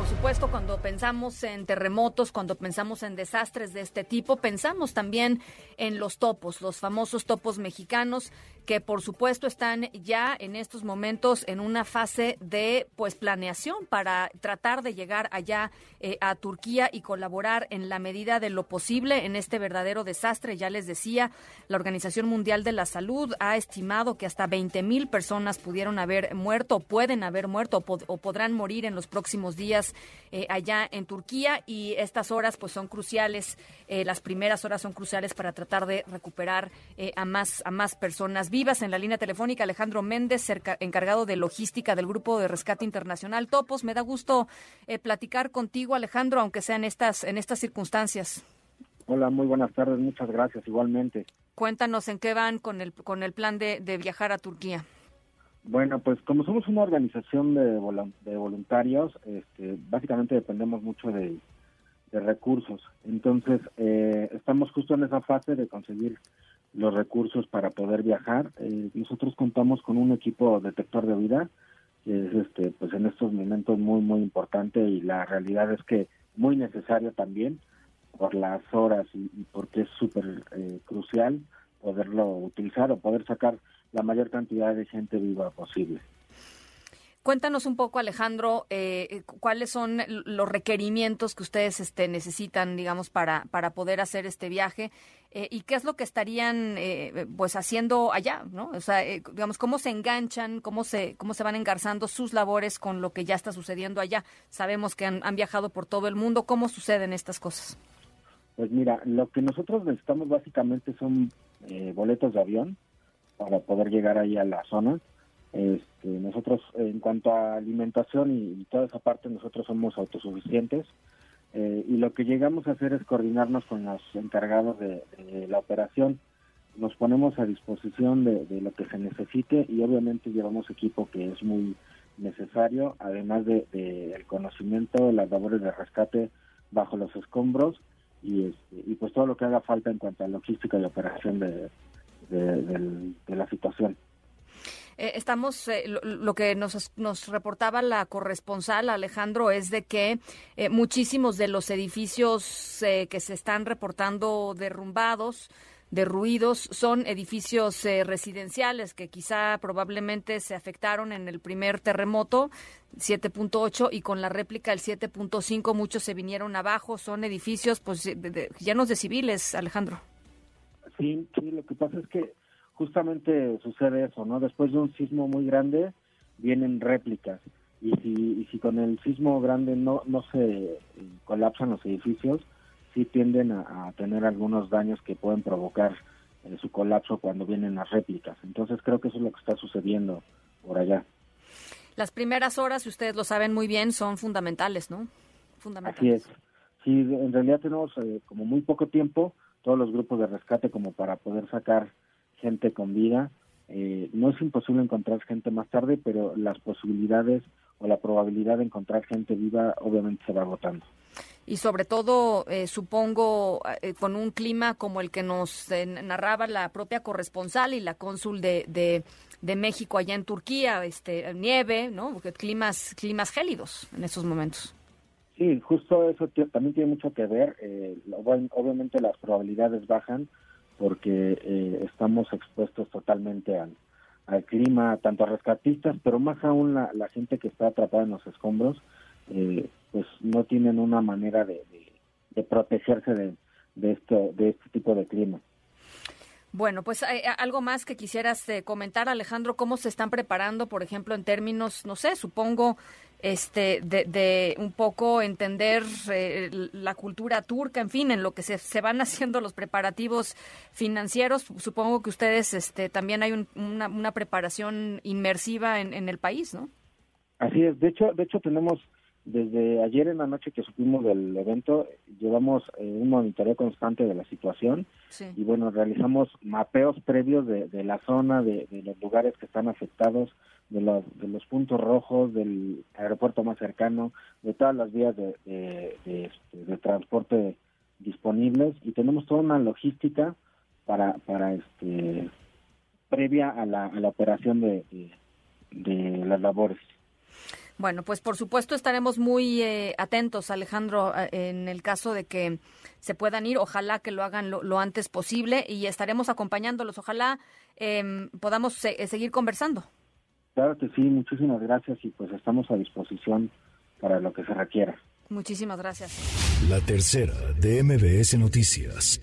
Por supuesto, cuando pensamos en terremotos, cuando pensamos en desastres de este tipo, pensamos también en los topos, los famosos topos mexicanos que por supuesto están ya en estos momentos en una fase de pues planeación para tratar de llegar allá eh, a Turquía y colaborar en la medida de lo posible en este verdadero desastre. Ya les decía, la Organización Mundial de la Salud ha estimado que hasta 20 mil personas pudieron haber muerto, pueden haber muerto o, podrán morir en los próximos días eh, allá en Turquía y estas horas pues son cruciales, eh, las primeras horas son cruciales para tratar de recuperar a más a más personas vivas. En la línea telefónica, Alejandro Méndez, encargado de logística del Grupo de Rescate Internacional Topos. Me da gusto eh, platicar contigo, Alejandro, aunque sea en estas, en estas circunstancias. Hola, muy buenas tardes, muchas gracias, igualmente. Cuéntanos en qué van con el, con el plan de, viajar a Turquía. Bueno, pues como somos una organización de, de voluntarios, este, básicamente dependemos mucho de, recursos. Entonces, eh, estamos justo en esa fase de conseguir los recursos para poder viajar. Eh, nosotros contamos con un equipo detector de vida que es este pues en estos momentos muy muy importante y la realidad es que muy necesario también por las horas y, porque es súper eh, crucial poderlo utilizar o poder sacar la mayor cantidad de gente viva posible. Cuéntanos un poco, Alejandro, eh, cuáles son los requerimientos que ustedes este, necesitan, digamos, para, para poder hacer este viaje eh, y qué es lo que estarían, eh, pues, haciendo allá, ¿no? O sea, digamos, cómo se enganchan, cómo se, cómo se van engarzando sus labores con lo que ya está sucediendo allá. Sabemos que han, han viajado por todo el mundo. ¿Cómo suceden estas cosas? Pues mira, lo que nosotros necesitamos básicamente son boletos de avión para poder llegar ahí a la zona este, nosotros, en cuanto a alimentación y, toda esa parte, nosotros somos autosuficientes. Eh, y lo que llegamos a hacer es coordinarnos con los encargados de, la operación. Nos ponemos a disposición de, lo que se necesite y obviamente llevamos equipo que es muy necesario, además de, el conocimiento las labores de rescate bajo los escombros y, este, y pues todo lo que haga falta en cuanto a logística y operación de, de la situación. Eh, estamos, eh, lo, que nos, nos, reportaba la corresponsal Alejandro es de que eh, muchísimos de los edificios que se están reportando derrumbados, derruidos, son edificios residenciales que quizá probablemente se afectaron en el primer terremoto 7.8 y con la réplica el 7.5 muchos se vinieron abajo, son edificios pues llenos de civiles, Alejandro. Sí, sí, lo que pasa es que justamente sucede eso, ¿no? Después de un sismo muy grande vienen réplicas y si, si con el sismo grande no, no se colapsan los edificios, sí tienden a, tener algunos daños que pueden provocar eh, su colapso cuando vienen las réplicas. Entonces creo que eso es lo que está sucediendo por allá. Las primeras horas, ustedes lo saben muy bien, son fundamentales, ¿no? Fundamentales. Así es. Sí, en realidad tenemos eh, como muy poco tiempo todos los grupos de rescate como para poder sacar gente con vida. Eh, no es imposible encontrar gente más tarde, pero las posibilidades o la probabilidad de encontrar gente viva obviamente se va agotando. Y sobre todo, eh, supongo, eh, con un clima como el que nos narraba la propia corresponsal y la cónsul de, de, México allá en Turquía, este, nieve, ¿no? Porque climas, climas gélidos en estos momentos. Sí, justo eso también tiene mucho que ver. obviamente las probabilidades bajan, porque eh, estamos expuestos totalmente al, clima, tanto a rescatistas, pero más aún la, gente que está atrapada en los escombros, eh, pues no tienen una manera de, protegerse de, de, esto, de este tipo de clima. Bueno, pues hay algo más que quisieras eh, comentar, Alejandro, cómo se están preparando, por ejemplo, en términos, no sé, supongo, este, de, un poco entender eh, la cultura turca, en fin, en lo que se, se, van haciendo los preparativos financieros. Supongo que ustedes, este, también hay una, una, preparación inmersiva en, en el país, ¿no? Así es. De hecho, de hecho tenemos desde ayer en la noche que supimos del evento, llevamos eh, un monitoreo constante de la situación y bueno, realizamos mapeos previos de, la zona, de, los lugares que están afectados, de los, de los puntos rojos, del aeropuerto más cercano, de todas las vías de, de, este, transporte disponibles y tenemos toda una logística para, para este previa a la, a la operación de, de, las labores. Bueno, pues por supuesto estaremos muy eh, atentos, Alejandro, en el caso de que se puedan ir. Ojalá que lo hagan lo, antes posible y estaremos acompañándolos. Ojalá eh, podamos seguir conversando. Claro que sí, muchísimas gracias y pues estamos a disposición para lo que se requiera. Muchísimas gracias. La tercera de MBS Noticias.